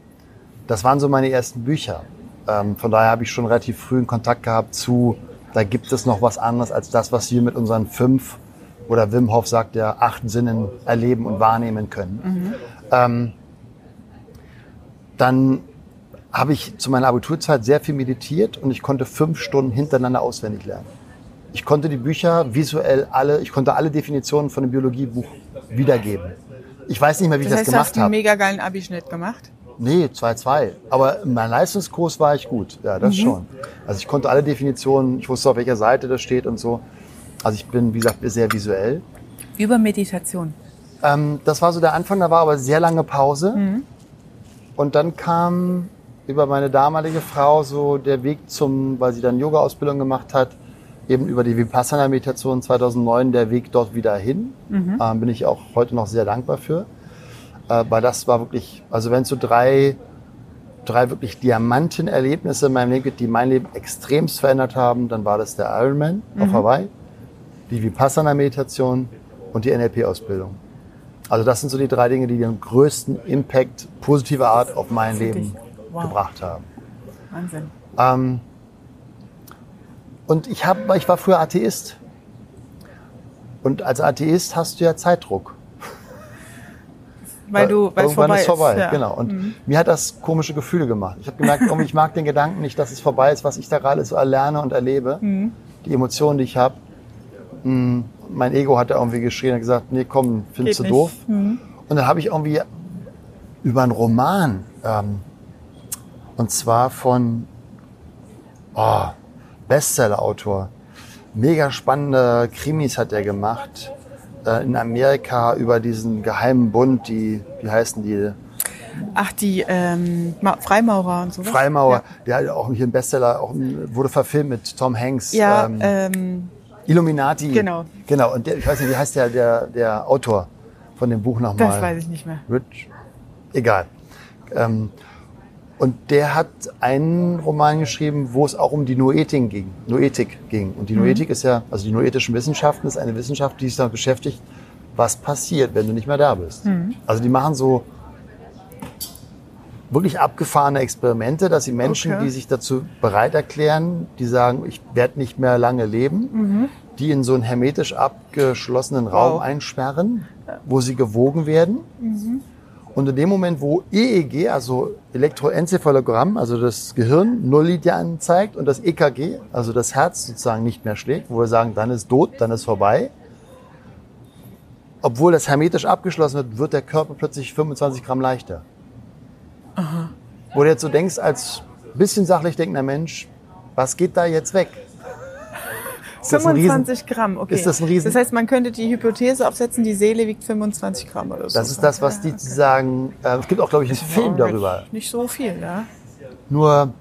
Speaker 2: Das waren so meine ersten Bücher. Ähm, von daher habe ich schon relativ früh einen Kontakt gehabt zu, da gibt es noch was anderes als das, was wir mit unseren fünf oder Wim Hof sagt ja acht Sinnen erleben und wahrnehmen können. Ähm, dann habe ich zu meiner Abiturzeit sehr viel meditiert und ich konnte fünf Stunden hintereinander auswendig lernen. Ich konnte die Bücher visuell alle, ich konnte alle Definitionen von dem Biologiebuch wiedergeben. Ich weiß nicht mehr, wie
Speaker 1: Das
Speaker 2: ich
Speaker 1: heißt,
Speaker 2: das
Speaker 1: du hast
Speaker 2: gemacht
Speaker 1: einen
Speaker 2: habe.
Speaker 1: mega geilen Abischnitt gemacht?
Speaker 2: Nee, 2-2. Aber in meinem Leistungskurs war ich gut. Ja, das schon. Also ich konnte alle Definitionen, ich wusste auf welcher Seite das steht und so. Also ich bin, wie gesagt, sehr visuell.
Speaker 1: Über Meditation.
Speaker 2: Ähm, das war so der Anfang, da war aber sehr lange Pause. Und dann kam über meine damalige Frau so der Weg zum, weil sie dann Yoga-Ausbildung gemacht hat, eben über die Vipassana-Meditation 2009 der Weg dort wieder hin. Ähm, bin ich auch heute noch sehr dankbar für. Weil das war wirklich, also wenn es so drei, drei wirklich Diamantenerlebnisse in meinem Leben gibt, die mein Leben extremst verändert haben, dann war das der Ironman auf Hawaii, die Vipassana-Meditation und die NLP-Ausbildung. Also das sind so die drei Dinge, die den größten Impact positiver Art auf mein Leben.
Speaker 1: Wow.
Speaker 2: gebracht haben.
Speaker 1: Wahnsinn.
Speaker 2: Ähm, und ich, hab, ich war früher Atheist. Und als Atheist hast du ja Zeitdruck.
Speaker 1: Weil du, weil es
Speaker 2: Irgendwann
Speaker 1: vorbei
Speaker 2: ist vorbei,
Speaker 1: Ja. Mhm.
Speaker 2: genau. Und mir hat das komische Gefühle gemacht. Ich habe gemerkt, irgendwie, ich mag den Gedanken nicht, dass es vorbei ist, was ich da gerade so erlerne und erlebe.
Speaker 1: Mhm.
Speaker 2: Die Emotionen, die ich habe. Mein Ego hat da irgendwie geschrien und gesagt, nee, komm, findest du doof.
Speaker 1: Mhm.
Speaker 2: Und dann habe ich irgendwie über einen Roman, ähm, und zwar von oh, Bestseller-Autor, mega spannende Krimis hat er gemacht äh, in Amerika über diesen geheimen Bund, die, wie heißen die,
Speaker 1: Ach, die ähm, Ma- Freimaurer und so.
Speaker 2: Freimaurer, der hat auch hier ein Bestseller, auch wurde verfilmt mit Tom Hanks.
Speaker 1: Ja,
Speaker 2: ähm,
Speaker 1: ähm,
Speaker 2: Illuminati.
Speaker 1: Genau.
Speaker 2: Genau, und der, ich weiß nicht, wie heißt der, der, der Autor von dem Buch nochmal?
Speaker 1: das weiß ich nicht mehr.
Speaker 2: Rich, egal. Ähm, und der hat einen Roman geschrieben, wo es auch um die Noetik ging. Noetik ging. Und die
Speaker 1: Mhm.
Speaker 2: Noetik ist ja, also die noetischen Wissenschaften ist eine Wissenschaft, die sich damit beschäftigt, was passiert, wenn du nicht mehr da bist.
Speaker 1: Mhm.
Speaker 2: Also die machen so wirklich abgefahrene Experimente, dass sie Menschen,
Speaker 1: Okay.
Speaker 2: die sich dazu bereit erklären, die sagen, ich werde nicht mehr lange leben, die in so einen hermetisch abgeschlossenen Raum
Speaker 1: Wow.
Speaker 2: einsperren, wo sie gewogen werden. Und in dem Moment, wo EEG, also Elektroenzephalogramm, also das Gehirn Nulllinie anzeigt und das EKG, also das Herz sozusagen nicht mehr schlägt, wo wir sagen, dann ist tot, dann ist vorbei. Obwohl das hermetisch abgeschlossen wird, wird der Körper plötzlich 25 Gramm leichter. Wo du jetzt so denkst, als bisschen sachlich denkender Mensch, was geht da jetzt weg? Ist das ein Riesen-
Speaker 1: 25 Gramm, okay.
Speaker 2: ist das ein Riesen-
Speaker 1: Das heißt, man könnte die Hypothese aufsetzen, die Seele wiegt 25 Gramm oder so.
Speaker 2: Das ist das, was die sagen. Äh, es gibt auch, glaube ich, einen Film darüber.
Speaker 1: Nicht so viel, ja.
Speaker 2: Nur,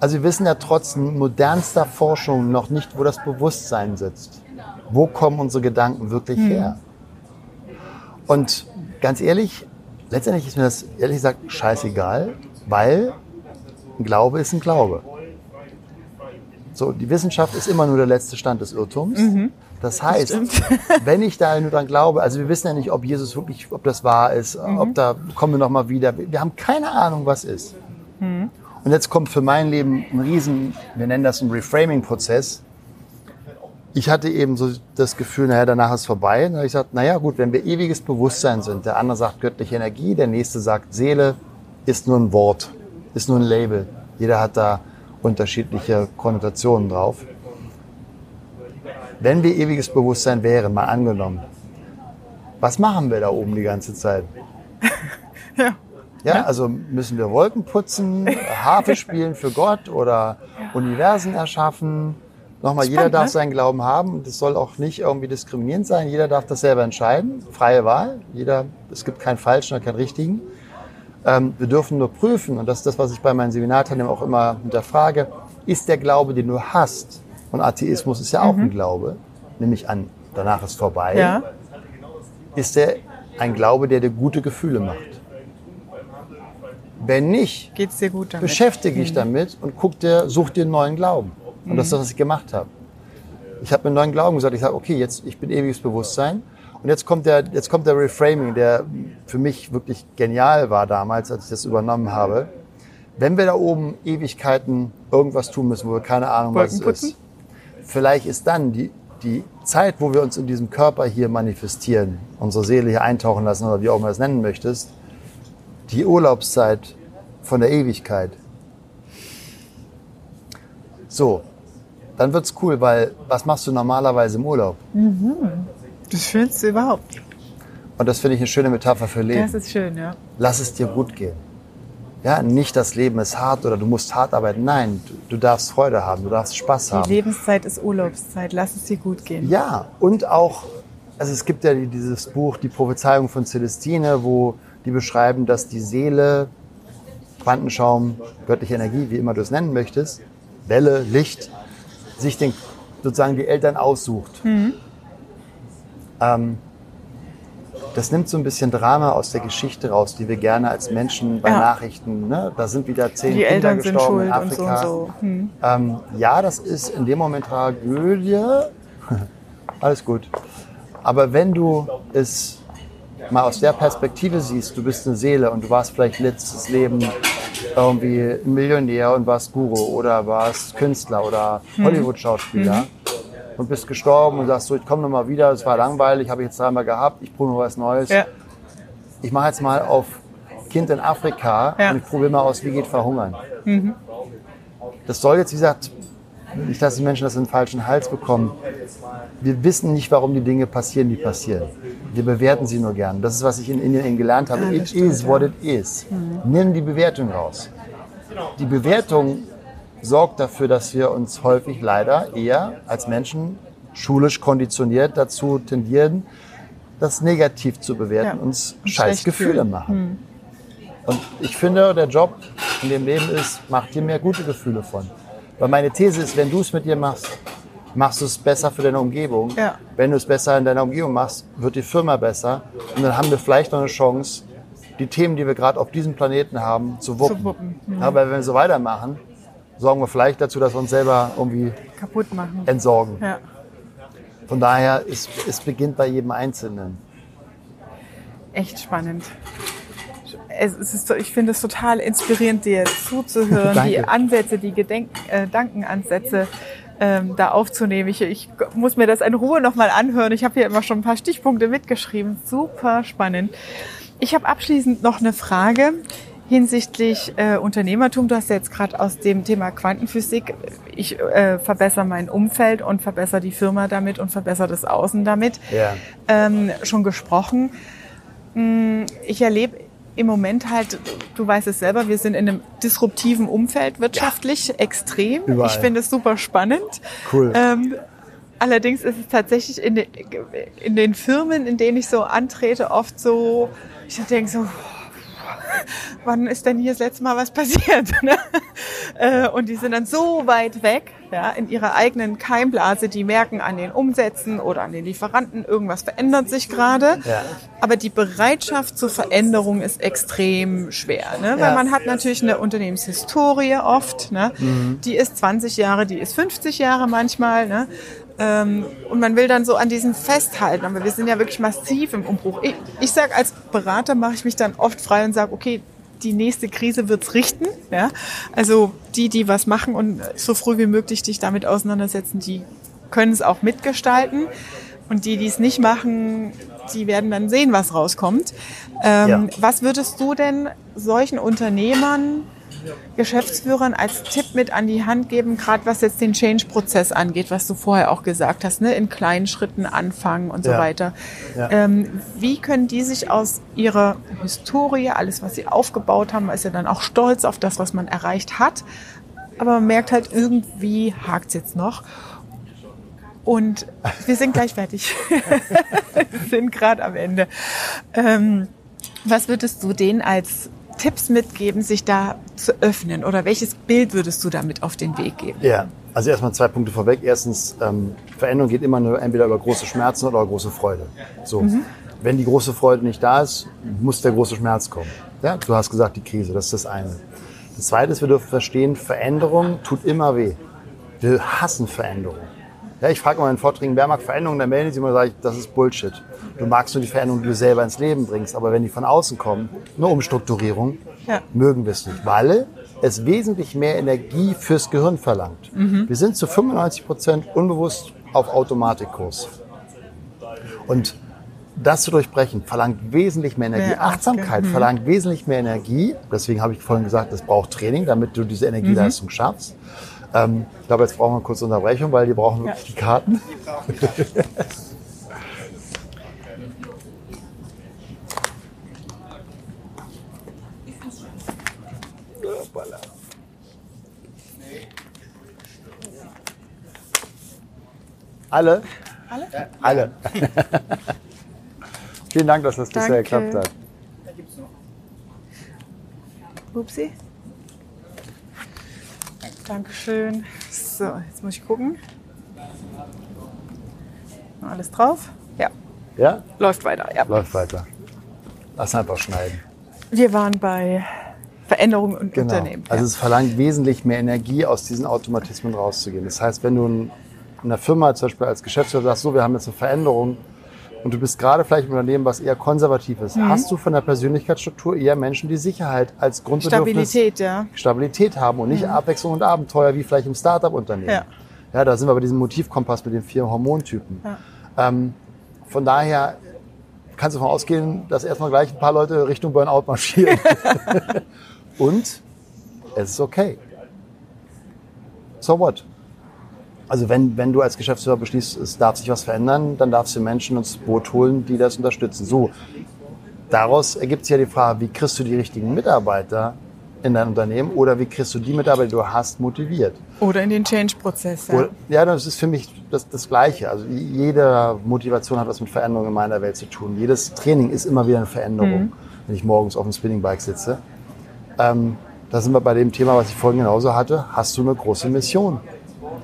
Speaker 2: also wir wissen ja trotz modernster Forschung noch nicht, wo das Bewusstsein sitzt. Wo kommen unsere Gedanken wirklich her? Und ganz ehrlich, letztendlich ist mir das ehrlich gesagt scheißegal, weil ein Glaube ist ein Glaube. So, die Wissenschaft ist immer nur der letzte Stand des Irrtums. Das heißt, wenn ich da nur dran glaube, also wir wissen ja nicht, ob Jesus wirklich, ob das wahr ist, ob da kommen wir noch mal wieder. Wir haben keine Ahnung, was ist. Und jetzt kommt für mein Leben ein riesen, wir nennen das einen Reframing-Prozess. Ich hatte eben so das Gefühl, naja, danach ist vorbei. Und dann habe ich gesagt, naja, gut, wenn wir ewiges Bewusstsein sind, der andere sagt göttliche Energie, der nächste sagt Seele, ist nur ein Wort, ist nur ein Label. Jeder hat da unterschiedliche Konnotationen drauf. Wenn wir ewiges Bewusstsein wären, mal angenommen, was machen wir da oben die ganze Zeit?
Speaker 1: Ja.
Speaker 2: Ja, also müssen wir Wolken putzen, Harfe spielen für Gott oder Universen erschaffen. Nochmal, jeder
Speaker 1: Spannend,
Speaker 2: darf
Speaker 1: ne?
Speaker 2: seinen Glauben haben. Das soll auch nicht irgendwie diskriminierend sein. Jeder darf das selber entscheiden. Freie Wahl. Jeder, es gibt keinen falschen oder keinen richtigen. Ähm, wir dürfen nur prüfen, und das ist das, was ich bei meinen Seminarteilnehmern auch immer hinterfrage, ist der Glaube, den du hast, und Atheismus ist ja auch ein Glaube, nämlich an, danach ist vorbei,
Speaker 1: Mhm. Ja.
Speaker 2: ist der ein Glaube, der dir gute Gefühle macht. Wenn nicht,
Speaker 1: Geht's dir gut damit?
Speaker 2: beschäftige dich damit und guck dir, such dir einen neuen Glauben. Und das ist das, was ich gemacht habe. Ich habe mir einen neuen Glauben gesagt. Ich sage, okay, jetzt ich bin ewiges Bewusstsein. Und jetzt kommt der, jetzt kommt der Reframing, der für mich wirklich genial war damals, als ich das übernommen habe. Wenn wir da oben Ewigkeiten irgendwas tun müssen, wo wir keine Ahnung was es ist, vielleicht ist dann die, die Zeit, wo wir uns in diesem Körper hier manifestieren, unsere Seele hier eintauchen lassen oder wie auch immer du es nennen möchtest, die Urlaubszeit von der Ewigkeit. So, dann wird's cool, weil was machst du normalerweise im Urlaub?
Speaker 1: Das Schönste überhaupt.
Speaker 2: Und das finde ich eine schöne Metapher für Leben.
Speaker 1: Das ist schön, ja.
Speaker 2: Lass es dir gut gehen. Ja, nicht das Leben ist hart oder du musst hart arbeiten. Nein, du, du darfst Freude haben, du darfst Spaß
Speaker 1: Die
Speaker 2: haben.
Speaker 1: Lebenszeit ist Urlaubszeit. Lass es dir gut gehen.
Speaker 2: Ja, und auch also es gibt ja dieses Buch Die Prophezeiung von Celestine, wo die beschreiben, dass die Seele, Quantenschaum, göttliche Energie, wie immer du es nennen möchtest, Welle, Licht, sich den, sozusagen die Eltern aussucht.
Speaker 1: Mhm.
Speaker 2: Ähm, das nimmt so ein bisschen Drama aus der Geschichte raus, die wir gerne als Menschen bei
Speaker 1: Ja.
Speaker 2: Nachrichten, ne? da sind wieder zehn
Speaker 1: Die
Speaker 2: Kinder
Speaker 1: Eltern sind
Speaker 2: gestorben in
Speaker 1: so
Speaker 2: Afrika.
Speaker 1: und so. Hm.
Speaker 2: Ähm, ja, das ist in dem Moment Tragödie. Alles gut. Aber wenn du es mal aus der Perspektive siehst, du bist eine Seele und du warst vielleicht letztes Leben irgendwie Millionär und warst Guru oder warst Künstler oder
Speaker 1: Mhm.
Speaker 2: Und bist gestorben und sagst so, ich komme nochmal wieder, es war langweilig, habe ich jetzt dreimal gehabt, ich probiere mal was Neues.
Speaker 1: Ja.
Speaker 2: Ich mache jetzt mal auf Kind in Afrika
Speaker 1: Ja.
Speaker 2: und ich probiere mal aus, wie geht Verhungern. Das soll jetzt, wie gesagt, nicht, dass die Menschen das in den falschen Hals bekommen. Wir wissen nicht, warum die Dinge passieren, die passieren. Wir bewerten sie nur gern. Das ist, was ich in Indien gelernt habe.
Speaker 1: Ja,
Speaker 2: it
Speaker 1: stimmt,
Speaker 2: is what it is. Nimm die Bewertung raus. Die Bewertung sorgt dafür, dass wir uns häufig leider eher als Menschen schulisch konditioniert dazu tendieren, das negativ zu bewerten,
Speaker 1: Ja,
Speaker 2: uns scheiß Gefühle
Speaker 1: fühlen.
Speaker 2: machen. Und ich finde, der Job in dem Leben ist, mach dir mehr gute Gefühle von. Weil meine These ist, wenn du es mit dir machst, machst du es besser für deine Umgebung.
Speaker 1: Ja.
Speaker 2: Wenn du es besser in deiner Umgebung machst, wird die Firma besser. Und dann haben wir vielleicht noch eine Chance, die Themen, die wir gerade auf diesem Planeten haben, zu wuppen.
Speaker 1: Zu wuppen, mhm.
Speaker 2: Aber wenn wir so weitermachen, sorgen wir vielleicht dazu, dass wir uns selber irgendwie
Speaker 1: Kaputt machen.
Speaker 2: entsorgen.
Speaker 1: Ja.
Speaker 2: Von daher, es, es beginnt bei jedem Einzelnen.
Speaker 1: Echt spannend. Es ist, ich finde es total inspirierend, dir zuzuhören, die Ansätze, die Gedenk äh, Gedankenansätze ähm, da aufzunehmen. Ich, ich muss mir das in Ruhe nochmal anhören. Ich habe hier immer schon ein paar Stichpunkte mitgeschrieben. Super spannend. Ich habe abschließend noch eine Frage hinsichtlich äh, Unternehmertum. Du hast ja jetzt gerade aus dem Thema Quantenphysik, ich äh, verbessere mein Umfeld und verbessere die Firma damit und verbessere das Außen damit
Speaker 2: Ja.
Speaker 1: ähm, schon gesprochen. Mm, Ich erlebe im Moment halt, du weißt es selber, wir sind in einem disruptiven Umfeld wirtschaftlich extrem.
Speaker 2: Überall.
Speaker 1: Ich finde es super spannend.
Speaker 2: Cool.
Speaker 1: Ähm, allerdings ist es tatsächlich in den, in den Firmen, in denen ich so antrete, oft so, ich denke so, wann ist denn hier das letzte Mal was passiert? ne? Äh, Und die sind dann so weit weg, ja, in ihrer eigenen Keimblase, die merken an den Umsätzen oder an den Lieferanten, irgendwas verändert sich gerade.
Speaker 2: Ja.
Speaker 1: Aber die Bereitschaft zur Veränderung ist extrem schwer, ne? weil
Speaker 2: Ja.
Speaker 1: man hat natürlich eine Unternehmenshistorie oft, ne? die ist 20 Jahre, die ist 50 Jahre manchmal. Ne? Ähm, und man will dann so an diesen festhalten, aber wir sind ja wirklich massiv im Umbruch. Ich, ich sage, als Berater mache ich mich dann oft frei und sage, okay, die nächste Krise wird's richten. Ja? Also die, die was machen und so früh wie möglich dich damit auseinandersetzen, die können es auch mitgestalten. Und die, die es nicht machen, die werden dann sehen, was rauskommt. Ähm,
Speaker 2: Ja.
Speaker 1: Was würdest du denn solchen Unternehmern, Geschäftsführern als Tipp mit an die Hand geben, gerade was jetzt den Change-Prozess angeht, was du vorher auch gesagt hast, ne? in kleinen Schritten anfangen und so
Speaker 2: Ja.
Speaker 1: weiter.
Speaker 2: Ja.
Speaker 1: Ähm, wie können die sich aus ihrer Historie, alles, was sie aufgebaut haben, ist ja dann auch stolz auf das, was man erreicht hat, aber man merkt halt, irgendwie hakt es jetzt noch. Und wir sind gleich fertig. wir sind gerade am Ende. Ähm, was würdest du denen als Tipps mitgeben, sich da zu öffnen? Oder welches Bild würdest du damit auf den Weg geben?
Speaker 2: Ja, also erstmal zwei Punkte vorweg. Erstens, ähm, Veränderung geht immer nur entweder über große Schmerzen oder große Freude. So. Wenn die große Freude nicht da ist, muss der große Schmerz kommen. Ja, du hast gesagt, die Krise, das ist das eine. Das zweite ist, wir dürfen verstehen, Veränderung tut immer weh. Wir hassen Veränderung. Ja, ich frage mal in Vorträgen, wer mag Veränderungen, dann melden sie immer und sage ich, das ist Bullshit. Du magst nur die Veränderung, die du selber ins Leben bringst. Aber wenn die von außen kommen, eine Umstrukturierung,
Speaker 1: Ja.
Speaker 2: mögen wir es nicht, weil es wesentlich mehr Energie fürs Gehirn verlangt. Wir sind zu 95 Prozent unbewusst auf Automatikkurs. Und das zu durchbrechen verlangt wesentlich mehr Energie.
Speaker 1: Mehr
Speaker 2: Achtsamkeit verlangt wesentlich mehr Energie. Deswegen habe ich vorhin gesagt, es braucht Training, damit du diese Energieleistung schaffst. Ähm, ich glaube, jetzt brauchen wir eine kurze Unterbrechung, weil die brauchen wirklich die Karten. Alle?
Speaker 1: Alle?
Speaker 2: Alle. Vielen Dank, dass das bisher
Speaker 1: Danke.
Speaker 2: geklappt hat.
Speaker 1: Upsi. Dankeschön. So, jetzt muss ich gucken. Alles drauf? Ja,
Speaker 2: Ja?
Speaker 1: läuft weiter. Ja.
Speaker 2: Läuft weiter. Lass einfach schneiden.
Speaker 1: Wir waren bei Veränderung und
Speaker 2: Genau.
Speaker 1: Unternehmen.
Speaker 2: Also
Speaker 1: ja.
Speaker 2: es verlangt wesentlich mehr Energie, aus diesen Automatismen rauszugehen. Das heißt, wenn du in einer Firma zum Beispiel als Geschäftsführer sagst, so, wir haben jetzt eine Veränderung und du bist gerade vielleicht im Unternehmen, was eher konservativ ist,
Speaker 1: Mhm.
Speaker 2: hast du von der Persönlichkeitsstruktur eher Menschen, die Sicherheit als Grundbedürfnis
Speaker 1: Stabilität, ja.
Speaker 2: Stabilität haben und nicht Abwechslung und Abenteuer wie vielleicht im Startup-Unternehmen.
Speaker 1: Ja.
Speaker 2: ja, da sind wir bei diesem Motivkompass mit den vier Hormontypen.
Speaker 1: Ja.
Speaker 2: Ähm, von daher kannst du davon ausgehen, dass erstmal gleich ein paar Leute Richtung Burnout marschieren. und es ist okay. So what? Also wenn, wenn du als Geschäftsführer beschließt, es darf sich was verändern, dann darfst du Menschen ins Boot holen, die das unterstützen. So, daraus ergibt sich ja die Frage, wie kriegst du die richtigen Mitarbeiter in dein Unternehmen oder wie kriegst du die Mitarbeiter, die du hast, motiviert?
Speaker 1: Oder in den Change-Prozess. Ja.
Speaker 2: Ja, das ist für mich das, das Gleiche. Also jede Motivation hat was mit Veränderung in meiner Welt zu tun. Jedes Training ist immer wieder eine Veränderung, wenn ich morgens auf dem Spinningbike sitze. Ähm, da sind wir bei dem Thema, was ich vorhin genauso hatte. Hast du eine große Mission?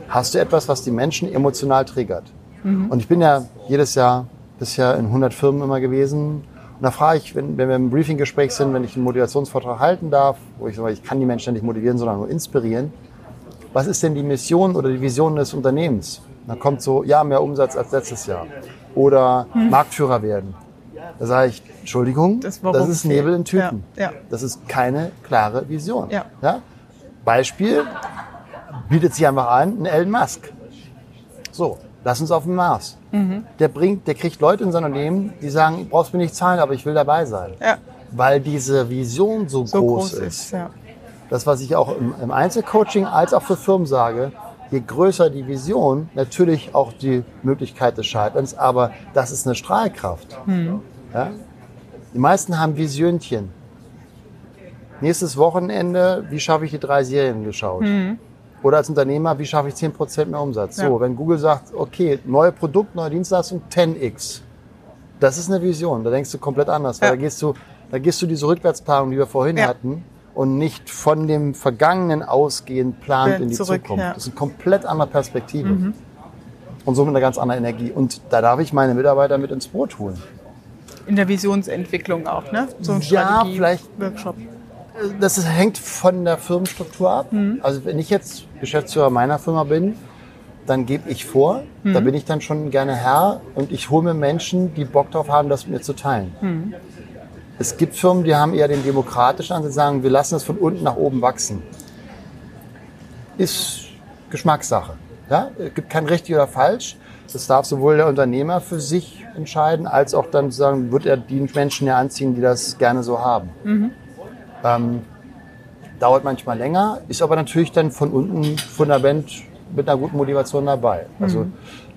Speaker 2: Hast du etwas, was die Menschen emotional triggert? Und ich bin ja jedes Jahr bisher in 100 Firmen immer gewesen. Und da frage ich, wenn, wenn wir im Briefinggespräch sind, wenn ich einen Motivationsvortrag halten darf, wo ich sage, ich kann die Menschen nicht motivieren, sondern nur inspirieren, was ist denn die Mission oder die Vision des Unternehmens? Da kommt so, ja, mehr Umsatz als letztes Jahr. Oder Marktführer werden. Da sage ich, Entschuldigung,
Speaker 1: Das
Speaker 2: das, ist. Nebel in Tüten.
Speaker 1: Ja, ja.
Speaker 2: Das ist keine klare Vision.
Speaker 1: Ja.
Speaker 2: Beispiel, bietet sich einfach an, ein Elon Musk. So, lass uns auf den Mars.
Speaker 1: Mhm.
Speaker 2: Der bringt, der kriegt Leute in sein Unternehmen, die sagen, du brauchst mir nicht zahlen, aber ich will dabei sein.
Speaker 1: Ja,
Speaker 2: Weil diese Vision so,
Speaker 1: so
Speaker 2: groß,
Speaker 1: groß
Speaker 2: ist
Speaker 1: ist. Ja.
Speaker 2: das, was ich auch im, im Einzelcoaching als auch für Firmen sage, je größer die Vision, natürlich auch die Möglichkeit des Scheiterns, aber das ist eine Strahlkraft. Ja? Die meisten haben Visionchen. Nächstes Wochenende, wie schaffe ich die drei Serien geschaut? Oder als Unternehmer, wie schaffe ich 10% mehr Umsatz?
Speaker 1: Ja.
Speaker 2: So, wenn Google sagt, okay, neue Produkt, neue Dienstleistung, 10x. Das ist eine Vision. Da denkst du komplett anders. Weil
Speaker 1: Ja.
Speaker 2: da gehst du, da gehst du diese Rückwärtsplanung, die wir vorhin
Speaker 1: Ja.
Speaker 2: hatten, und nicht von dem Vergangenen ausgehend plant
Speaker 1: Ja,
Speaker 2: in die
Speaker 1: zurück,
Speaker 2: Zukunft.
Speaker 1: ja. Mhm.
Speaker 2: Das ist eine komplett andere Perspektive. Und somit eine ganz andere Energie. Und da darf ich meine Mitarbeiter mit ins Boot holen.
Speaker 1: In der Visionsentwicklung auch, ne? So ein
Speaker 2: Ja,
Speaker 1: Strategie
Speaker 2: vielleicht-
Speaker 1: Workshop.
Speaker 2: Das ist, hängt von der Firmenstruktur ab.
Speaker 1: Mhm.
Speaker 2: Also wenn ich jetzt Geschäftsführer meiner Firma bin, dann gebe ich vor,
Speaker 1: Mhm.
Speaker 2: da bin ich dann schon gerne Herr und ich hole mir Menschen, die Bock drauf haben, das mit mir zu teilen.
Speaker 1: Mhm.
Speaker 2: Es gibt Firmen, die haben eher den demokratischen Ansatz, sagen, wir lassen es von unten nach oben wachsen. Ist Geschmackssache. Ja? Es gibt kein richtig oder falsch. Das darf sowohl der Unternehmer für sich entscheiden, als auch dann sagen, wird er die Menschen ja anziehen, die das gerne so haben. Ähm, dauert manchmal länger, ist aber natürlich dann von unten Fundament mit einer guten Motivation dabei. Also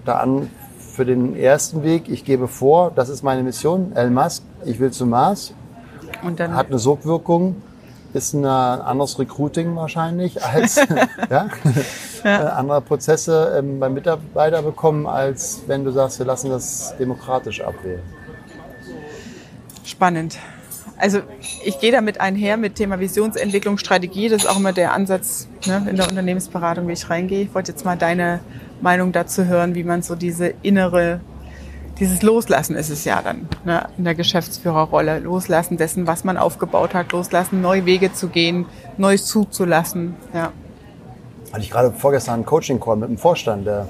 Speaker 2: da an für den ersten Weg, ich gebe vor, das ist meine Mission, Elon Musk, ich will zum Mars,
Speaker 1: Und dann
Speaker 2: hat eine Sogwirkung, ist ein anderes Recruiting wahrscheinlich als ja, Äh, andere Prozesse ähm, beim Mitarbeiter bekommen, als wenn du sagst, wir lassen das demokratisch abwählen.
Speaker 1: spannend. Also ich gehe damit einher mit Thema Visionsentwicklung, Strategie. Das ist auch immer der Ansatz ne, in der Unternehmensberatung, wie ich reingehe. Ich wollte jetzt mal deine Meinung dazu hören, wie man so diese innere, dieses Loslassen ist es ja dann ne, in der Geschäftsführerrolle. Loslassen dessen, was man aufgebaut hat. Loslassen, neue Wege zu gehen, Neues zuzulassen. Ja.
Speaker 2: Hatte ich gerade vorgestern einen Coaching-Call mit einem Vorstand, der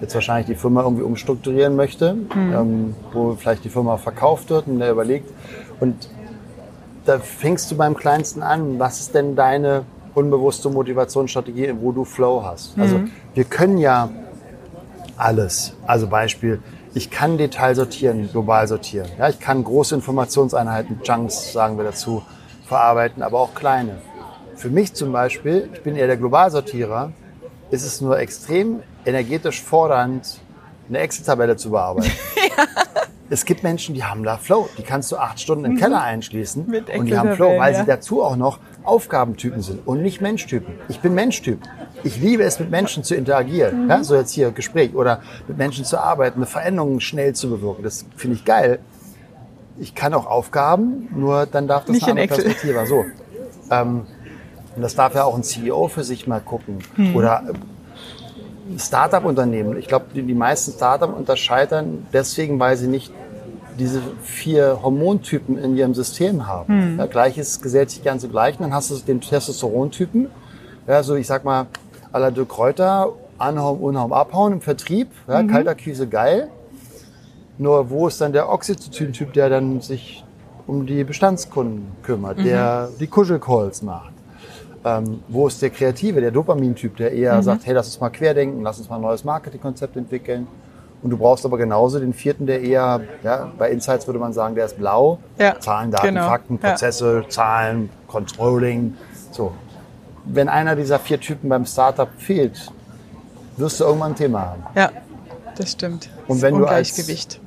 Speaker 2: jetzt wahrscheinlich die Firma irgendwie umstrukturieren möchte, ähm, wo vielleicht die Firma verkauft wird und der überlegt. Und da fängst du beim Kleinsten an. Was ist denn deine unbewusste Motivationsstrategie, wo du Flow hast? Also wir können ja alles. Also Beispiel, ich kann Detail sortieren, global sortieren. Ja, ich kann große Informationseinheiten, Chunks sagen wir dazu, verarbeiten, aber auch kleine. Für mich zum Beispiel, ich bin eher der Globalsortierer, ist es nur extrem energetisch fordernd, eine Excel-Tabelle zu bearbeiten. Es gibt Menschen, die haben da Flow. Die kannst du acht Stunden im Keller einschließen
Speaker 1: Mit
Speaker 2: und die haben Flow, weil sie dazu auch noch Aufgabentypen sind und nicht Menschtypen. Ich bin Menschtyp. ich liebe es, mit Menschen zu interagieren.
Speaker 1: Mhm.
Speaker 2: Ja, so jetzt hier Gespräch oder mit Menschen zu arbeiten, eine Veränderung schnell zu bewirken. Das finde ich geil. Ich kann auch Aufgaben, nur dann darf das
Speaker 1: Nicht
Speaker 2: eine
Speaker 1: in
Speaker 2: andere. Perspektive. So. Ähm, und das darf ja auch ein CEO für sich mal gucken.
Speaker 1: Mhm.
Speaker 2: Oder Startup-Unternehmen. Ich glaube, die, die meisten Startup scheitern deswegen, weil sie nicht diese vier Hormontypen in ihrem System haben.
Speaker 1: Mhm.
Speaker 2: Ja, Gleiches gesellt sich gern zu gleichen. Dann hast du den Testosterontypen. Ja, so ich sag mal, à la Dirk Kräuter, anhauen, unhauen, abhauen im Vertrieb. Ja,
Speaker 1: Mhm.
Speaker 2: Kalter Krise, geil. Nur wo ist dann der Oxytocin-Typ, der dann sich um die Bestandskunden kümmert, der die Kuschelcalls macht? Ähm, wo ist der Kreative, der Dopamin-Typ, der eher sagt, hey, lass uns mal querdenken, lass uns mal ein neues Marketingkonzept entwickeln. Und du brauchst aber genauso den vierten, der eher, ja, bei Insights würde man sagen, der ist blau.
Speaker 1: Ja,
Speaker 2: Zahlen, Daten,
Speaker 1: genau.
Speaker 2: Fakten,
Speaker 1: Ja.
Speaker 2: Prozesse, Zahlen, Controlling. So. Wenn einer dieser vier Typen beim Startup fehlt, wirst du irgendwann ein Thema haben.
Speaker 1: Ja, das stimmt.
Speaker 2: Und
Speaker 1: Das
Speaker 2: wenn du als.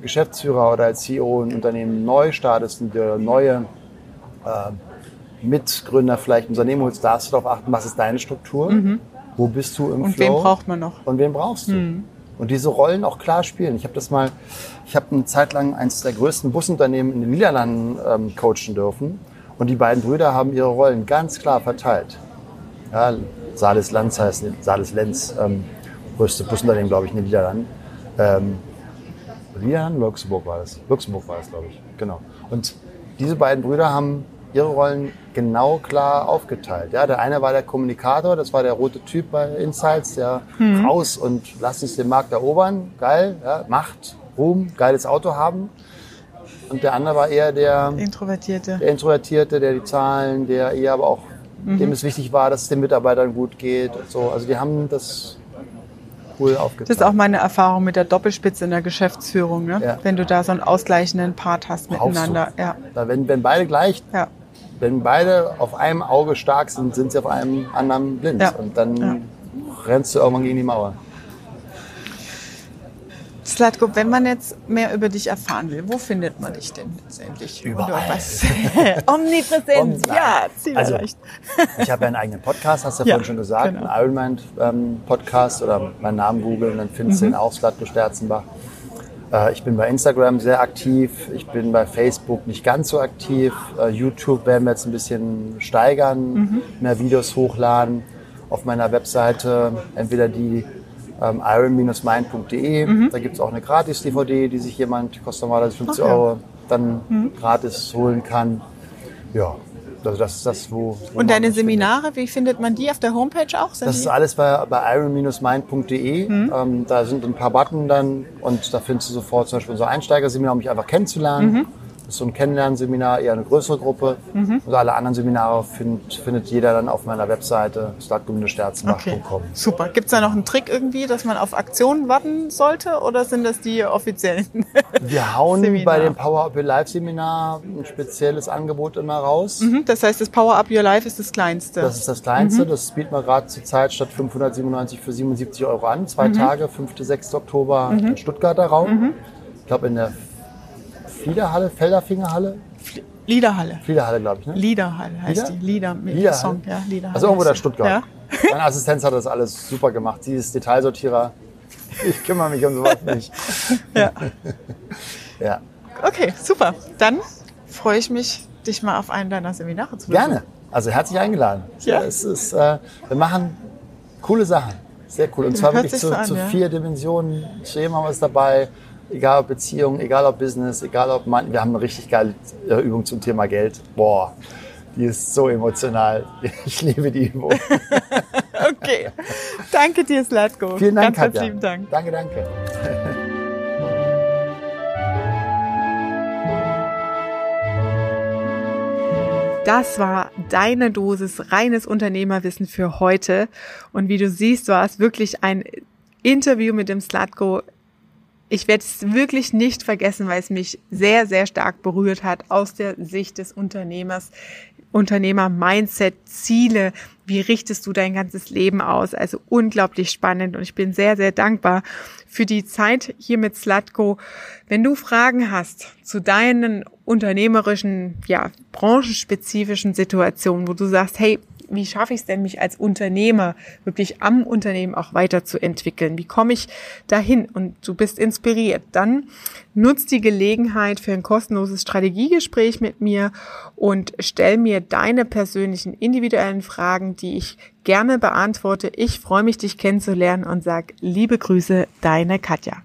Speaker 2: Geschäftsführer oder als CEO ein Unternehmen neu startest und dir neue äh, Mitgründer vielleicht ein Unternehmen holst, darfst du darauf achten, was ist deine Struktur, wo bist du im
Speaker 1: Mhm. Und
Speaker 2: Flow
Speaker 1: wen braucht man noch?
Speaker 2: und wen brauchst du. Und diese Rollen auch klar spielen. Ich habe das mal, ich habe eine Zeit lang eines der größten Busunternehmen in den Niederlanden ähm, coachen dürfen. Und die beiden Brüder haben ihre Rollen ganz klar verteilt. Ja, Salis Lenz heißt Salis Lenz, ähm, größte Busunternehmen, glaube ich, in den Niederlanden. Ähm, Niederlanden? Luxemburg war das. Luxemburg war das, glaube ich. Genau. Und diese beiden Brüder haben ihre Rollen genau klar aufgeteilt. Ja, der eine war der Kommunikator, das war der rote Typ bei Insights, der raus und lass uns den Markt erobern, geil, ja, Macht, Ruhm, geiles Auto haben. Und der andere war eher der,
Speaker 1: Introvertierte.
Speaker 2: der Introvertierte, der die Zahlen, der eher aber auch, dem es wichtig war, dass es den Mitarbeitern gut geht und so. Also die haben das cool aufgeteilt.
Speaker 1: Das ist auch meine Erfahrung mit der Doppelspitze in der Geschäftsführung, ne?
Speaker 2: Ja.
Speaker 1: wenn du da so einen ausgleichenden Part hast
Speaker 2: Brauchst du.
Speaker 1: miteinander. Ja,
Speaker 2: Da, wenn, wenn beide gleich
Speaker 1: ja.
Speaker 2: Wenn beide auf einem Auge stark sind, sind sie auf einem anderen blind.
Speaker 1: Ja.
Speaker 2: Und dann
Speaker 1: Ja.
Speaker 2: rennst du irgendwann gegen die Mauer.
Speaker 1: Slatko, wenn man jetzt mehr über dich erfahren will, wo findet man dich denn letztendlich?
Speaker 2: Überall.
Speaker 1: Oder was? Omnipräsenz,
Speaker 2: Überall.
Speaker 1: ja, Ziel
Speaker 2: Also,
Speaker 1: erreicht.
Speaker 2: Ich habe ja einen eigenen Podcast, hast du ja,
Speaker 1: Ja,
Speaker 2: vorhin schon gesagt,
Speaker 1: genau.
Speaker 2: einen Ironman ähm, Podcast oder meinen Namen googeln, dann findest
Speaker 1: Mhm.
Speaker 2: du den auch, Slatko Sterzenbach. Äh, ich bin bei Instagram sehr aktiv, ich bin bei Facebook nicht ganz so aktiv. Äh, YouTube werden wir jetzt ein bisschen steigern,
Speaker 1: Mhm.
Speaker 2: mehr Videos hochladen. Auf meiner Webseite entweder die ähm, iron-mind.de, da gibt es auch eine Gratis-DVD, die sich jemand, kostet normalerweise 50
Speaker 1: Mhm. Ach ja. Mhm.
Speaker 2: Euro, dann gratis holen kann. Ja, also das ist das, wo.
Speaker 1: Und deine
Speaker 2: mich findet.
Speaker 1: Seminare, wie findet man die auf der Homepage auch? Sind
Speaker 2: Das ist alles bei, bei iron-mind.de.
Speaker 1: Mhm.
Speaker 2: Ähm, da sind ein paar Button dann und da findest du sofort zum Beispiel unser Einsteigerseminar, um mich einfach kennenzulernen.
Speaker 1: Mhm.
Speaker 2: Ist so ein Kennenlernseminar, eher eine größere Gruppe. Und alle anderen Seminare find, findet jeder dann auf meiner Webseite starkgummensterzenbach.com.
Speaker 1: Super. Gibt es da noch einen Trick irgendwie, dass man auf Aktionen warten sollte oder sind das die offiziellen?
Speaker 2: Wir hauen
Speaker 1: Seminar.
Speaker 2: bei dem Power Up Your Life Seminar ein spezielles Angebot immer raus.
Speaker 1: Mhm, das heißt, das Power Up Your Life ist das kleinste.
Speaker 2: Das ist das kleinste. Das bieten wir gerade zur Zeit statt 597 für 77 Euro an. Zwei
Speaker 1: Mhm.
Speaker 2: Tage, 5. 6. Oktober im Stuttgarter Raum. Ich glaube in der Fliederhalle, Felderfingerhalle.
Speaker 1: Liederhalle.
Speaker 2: Fliederhalle, glaube ich. Ne?
Speaker 1: Liederhalle heißt
Speaker 2: Lieder?
Speaker 1: die. Lieder mit
Speaker 2: Liederhalle?
Speaker 1: Song. Ja, Liederhalle.
Speaker 2: Also irgendwo da. Stuttgart.
Speaker 1: Ja.
Speaker 2: Meine Assistenz hat das alles super gemacht. Sie ist Detailsortierer. Ich kümmere mich um sowas nicht.
Speaker 1: Ja.
Speaker 2: Ja,
Speaker 1: Okay, super. Dann freue ich mich, dich mal auf einen deiner Seminare zu besuchen.
Speaker 2: gerne. Also herzlich eingeladen.
Speaker 1: Ja.
Speaker 2: Es ist, äh, wir machen coole Sachen. Sehr cool. Und zwar
Speaker 1: Hört
Speaker 2: wirklich zu,
Speaker 1: an,
Speaker 2: zu
Speaker 1: ja.
Speaker 2: vier Dimensionen. Wir es dabei. Egal ob Beziehung, egal ob Business, egal ob Mann. Wir haben eine richtig geile äh, Übung zum Thema Geld. Boah, die ist so emotional. Ich liebe die Übung.
Speaker 1: Okay. Danke dir, Slatko.
Speaker 2: Vielen Dank,
Speaker 1: Ganz,
Speaker 2: Katja.
Speaker 1: Dank.
Speaker 2: Danke, danke.
Speaker 1: Das war deine Dosis reines Unternehmerwissen für heute. Und wie du siehst, war es wirklich ein Interview mit dem Slatko. Ich werde es wirklich nicht vergessen, weil es mich sehr, sehr stark berührt hat aus der Sicht des Unternehmers. Unternehmer, Mindset, Ziele, wie richtest du dein ganzes Leben aus? Also unglaublich spannend und ich bin sehr, sehr dankbar für die Zeit hier mit Slatko. Wenn du Fragen hast zu deinen unternehmerischen, ja, branchenspezifischen Situationen, wo du sagst, hey, wie schaffe ich es denn, mich als Unternehmer wirklich am Unternehmen auch weiterzuentwickeln? Wie komme ich dahin? Und du bist inspiriert. Dann nutz die Gelegenheit für ein kostenloses Strategiegespräch mit mir und stell mir deine persönlichen individuellen Fragen, die ich gerne beantworte. Ich freue mich, dich kennenzulernen und sag liebe Grüße, deine Katja.